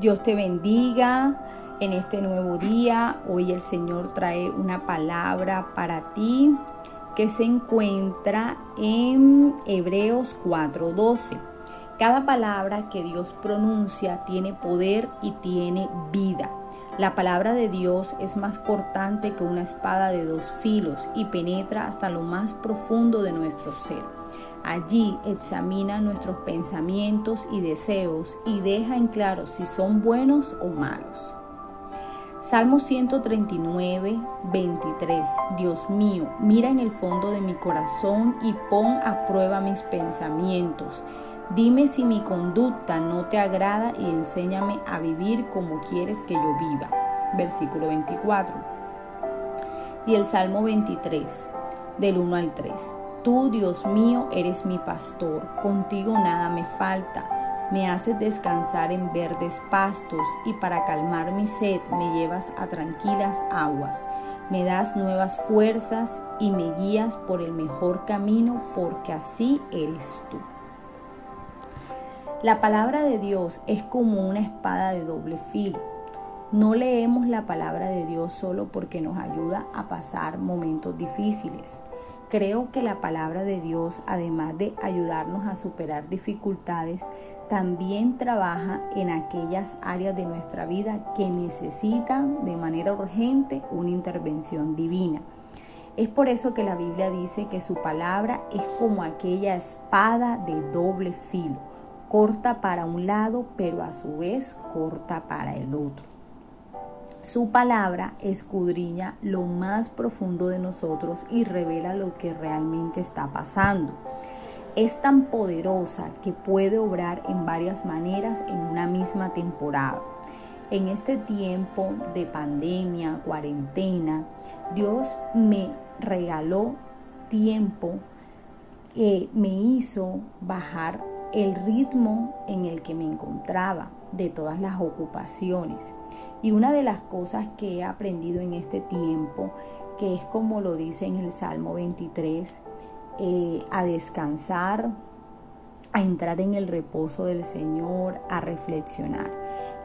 Dios te bendiga en este nuevo día. Hoy el Señor trae una palabra para ti que se encuentra en Hebreos 4:12. Cada palabra que Dios pronuncia tiene poder y tiene vida. La palabra de Dios es más cortante que una espada de dos filos y penetra hasta lo más profundo de nuestro ser Allí examina nuestros pensamientos y deseos y deja en claro si son buenos o malos. Salmo 139, 23. Dios mío, mira en el fondo de mi corazón y pon a prueba mis pensamientos. Dime si mi conducta no te agrada y enséñame a vivir como quieres que yo viva. Versículo 24. Y el Salmo 23, del 1 al 3. Tú, Dios mío, eres mi pastor, contigo nada me falta. Me haces descansar en verdes pastos y para calmar mi sed me llevas a tranquilas aguas. Me das nuevas fuerzas y me guías por el mejor camino porque así eres tú. La palabra de Dios es como una espada de doble filo. No leemos la palabra de Dios solo porque nos ayuda a pasar momentos difíciles Creo que la palabra de Dios, además de ayudarnos a superar dificultades, también trabaja en aquellas áreas de nuestra vida que necesitan de manera urgente una intervención divina. Es por eso que la Biblia dice que su palabra es como aquella espada de doble filo, corta para un lado, pero a su vez corta para el otro. Su palabra escudriña lo más profundo de nosotros y revela lo que realmente está pasando. Es tan poderosa que puede obrar en varias maneras en una misma temporada. En este tiempo de pandemia, cuarentena, Dios me regaló tiempo que me hizo bajar el ritmo en el que me encontraba de todas las ocupaciones. Y una de las cosas que he aprendido en este tiempo, que es como lo dice en el Salmo 23, eh, a descansar, a entrar en el reposo del Señor, a reflexionar.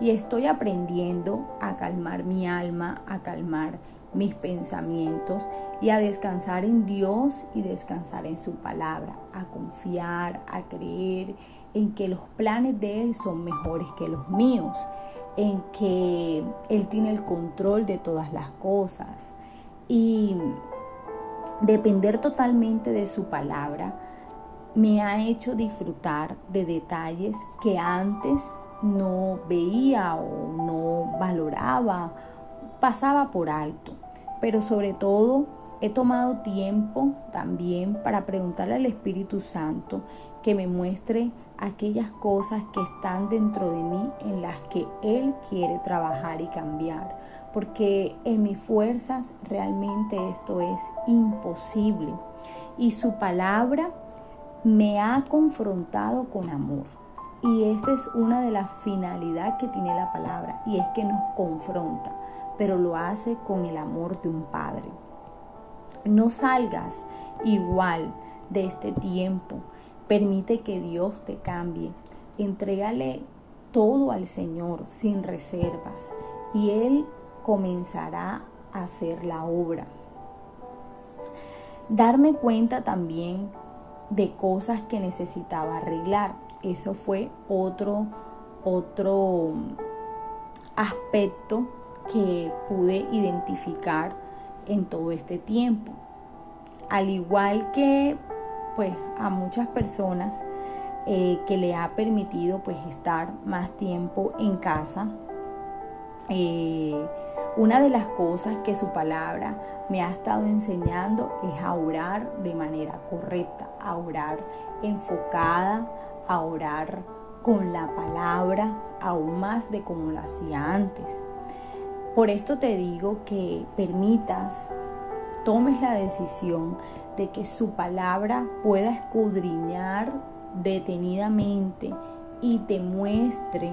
Y estoy aprendiendo a calmar mi alma, a calmar mis pensamientos y a descansar en Dios y descansar en su palabra, a confiar, a creer en que los planes de Él son mejores que los míos en que Él tiene el control de todas las cosas y depender totalmente de su palabra me ha hecho disfrutar de detalles que antes no veía o no valoraba, pasaba por alto. Pero sobre todo he tomado tiempo también para preguntarle al Espíritu Santo que me muestre aquellas cosas que están dentro de mí en las que Él quiere trabajar y cambiar. Porque en mis fuerzas realmente esto es imposible. Y su palabra me ha confrontado con amor. Y esa es una de las finalidades que tiene la palabra. Y es que nos confronta. Pero lo hace con el amor de un padre. No salgas igual de este tiempo Permite que Dios te cambie. Entrégale todo al Señor sin reservas y Él comenzará a hacer la obra. Darme cuenta también de cosas que necesitaba arreglar. Eso fue otro, otro aspecto que pude identificar en todo este tiempo. Al igual que pues a muchas personas eh, que le ha permitido pues estar más tiempo en casa. Eh, una de las cosas que su palabra me ha estado enseñando es a orar de manera correcta, a orar enfocada, a orar con la palabra, aún más de como lo hacía antes. Por esto te digo que permitas, tomes la decisión de que su palabra pueda escudriñar detenidamente y te muestre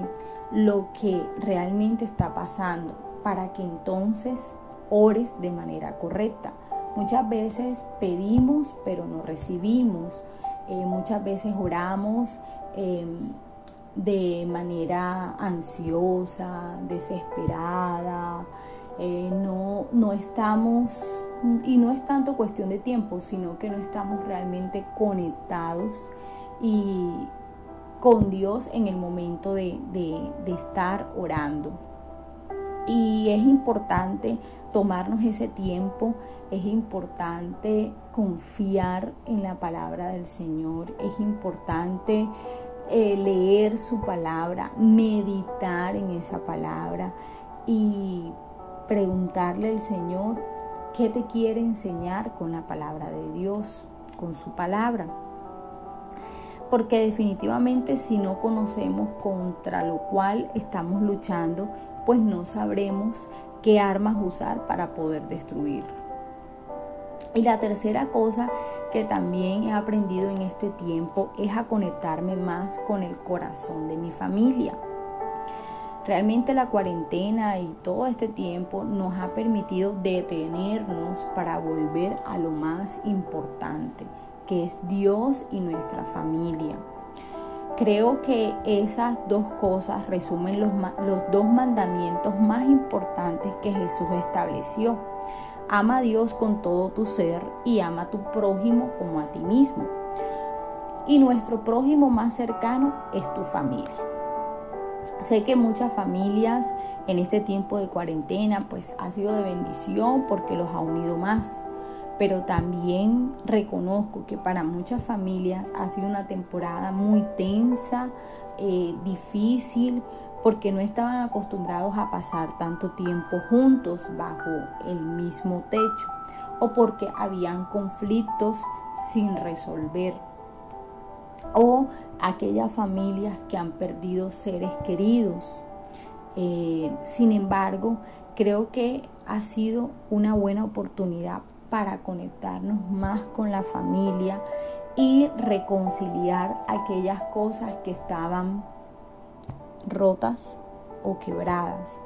lo que realmente está pasando para que entonces ores de manera correcta. Muchas veces pedimos pero no recibimos. Eh, muchas veces oramos em, de manera ansiosa, desesperada, eh, no, no estamos, y no es tanto cuestión de tiempo, sino que no estamos realmente conectados y con Dios en el momento de, de estar orando. Y es importante tomarnos ese tiempo, es importante confiar en la palabra del Señor, es importante eh, leer su palabra, meditar en esa palabra y preguntarle al Señor qué te quiere enseñar con la palabra de Dios, con su palabra. Porque definitivamente si no conocemos contra lo cual estamos luchando, pues no sabremos qué armas usar para poder destruir. Y la tercera cosa que también he aprendido en este tiempo es a conectarme más con el corazón de mi familia. Realmente la cuarentena y todo este tiempo nos ha permitido detenernos para volver a lo más importante, que es Dios y nuestra familia. Creo que esas dos cosas resumen los, dos mandamientos más importantes que Jesús estableció. Ama a Dios con todo tu ser y ama a tu prójimo como a ti mismo. Y nuestro prójimo más cercano es tu familia. Sé que muchas familias en este tiempo de cuarentena pues ha sido de bendición porque los ha unido más pero también reconozco que para muchas familias ha sido una temporada muy tensa, eh, difícil, porque no estaban acostumbrados a pasar tanto tiempo juntos bajo el mismo techo o porque habían conflictos sin resolver o aquellas familias que han perdido seres queridos. Eh, sin embargo, creo que ha sido una buena oportunidad para conectarnos más con la familia y reconciliar aquellas cosas que estaban rotas o quebradas.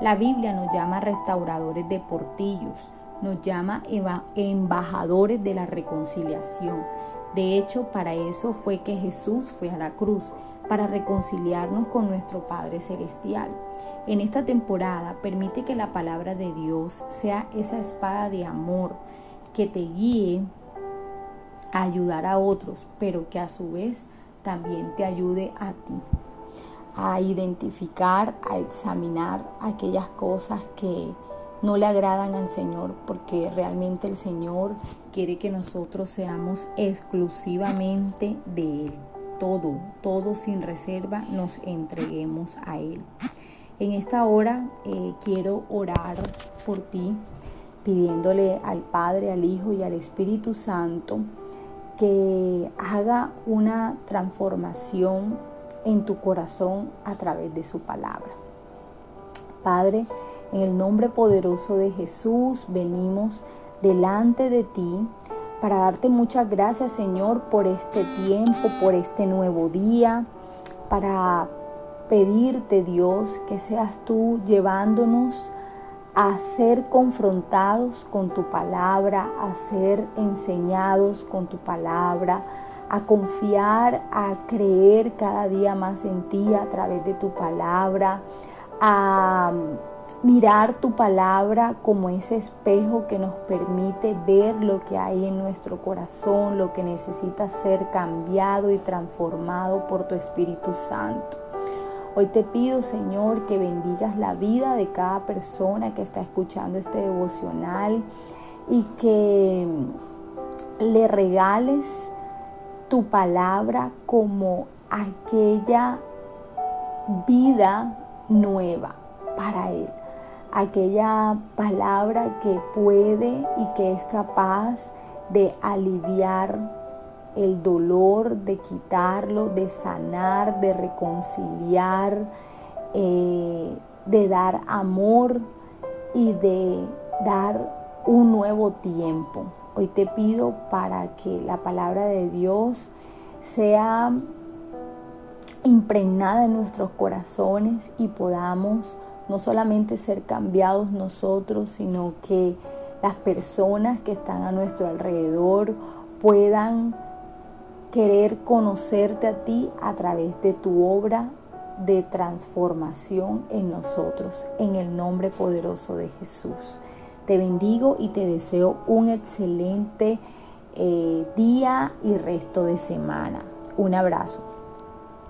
La Biblia nos llama restauradores de portillos, nos llama embajadores de la reconciliación. De hecho, para eso fue que Jesús fue a la cruz, para reconciliarnos con nuestro Padre Celestial. En esta temporada permite que la palabra de Dios sea esa espada de amor que te guíe a ayudar a otros, pero que a su vez también te ayude a ti a identificar, a examinar aquellas cosas que no le agradan al Señor, porque realmente el Señor quiere que nosotros seamos exclusivamente de Él. Todo, todo sin reserva nos entreguemos a Él. En esta hora eh, quiero orar por ti, pidiéndole al Padre, al Hijo y al Espíritu Santo que haga una transformación en tu corazón a través de su palabra. Padre, en el nombre poderoso de Jesús venimos delante de ti para darte muchas gracias Señor por este tiempo, por este nuevo día, para pedirte, Dios, que seas tú llevándonos a ser confrontados con tu palabra, a ser enseñados con tu palabra, a confiar, a creer cada día más en ti a través de tu palabra, a mirar tu palabra como ese espejo que nos permite ver lo que hay en nuestro corazón, lo que necesita ser cambiado y transformado por tu Espíritu Santo. Hoy te pido, Señor, que bendigas la vida de cada persona que está escuchando este devocional y que le regales tu palabra como aquella vida nueva para Él. Aquella palabra que puede y que es capaz de aliviar el dolor, de quitarlo, de sanar, de reconciliar, eh, de dar amor y de dar un nuevo tiempo. Hoy te pido para que la palabra de Dios sea impregnada en nuestros corazones y podamos no solamente ser cambiados nosotros, sino que las personas que están a nuestro alrededor puedan querer conocerte a ti a través de tu obra de transformación en nosotros, en el nombre poderoso de Jesús. Te bendigo y te deseo un excelente eh, día y resto de semana. Un abrazo.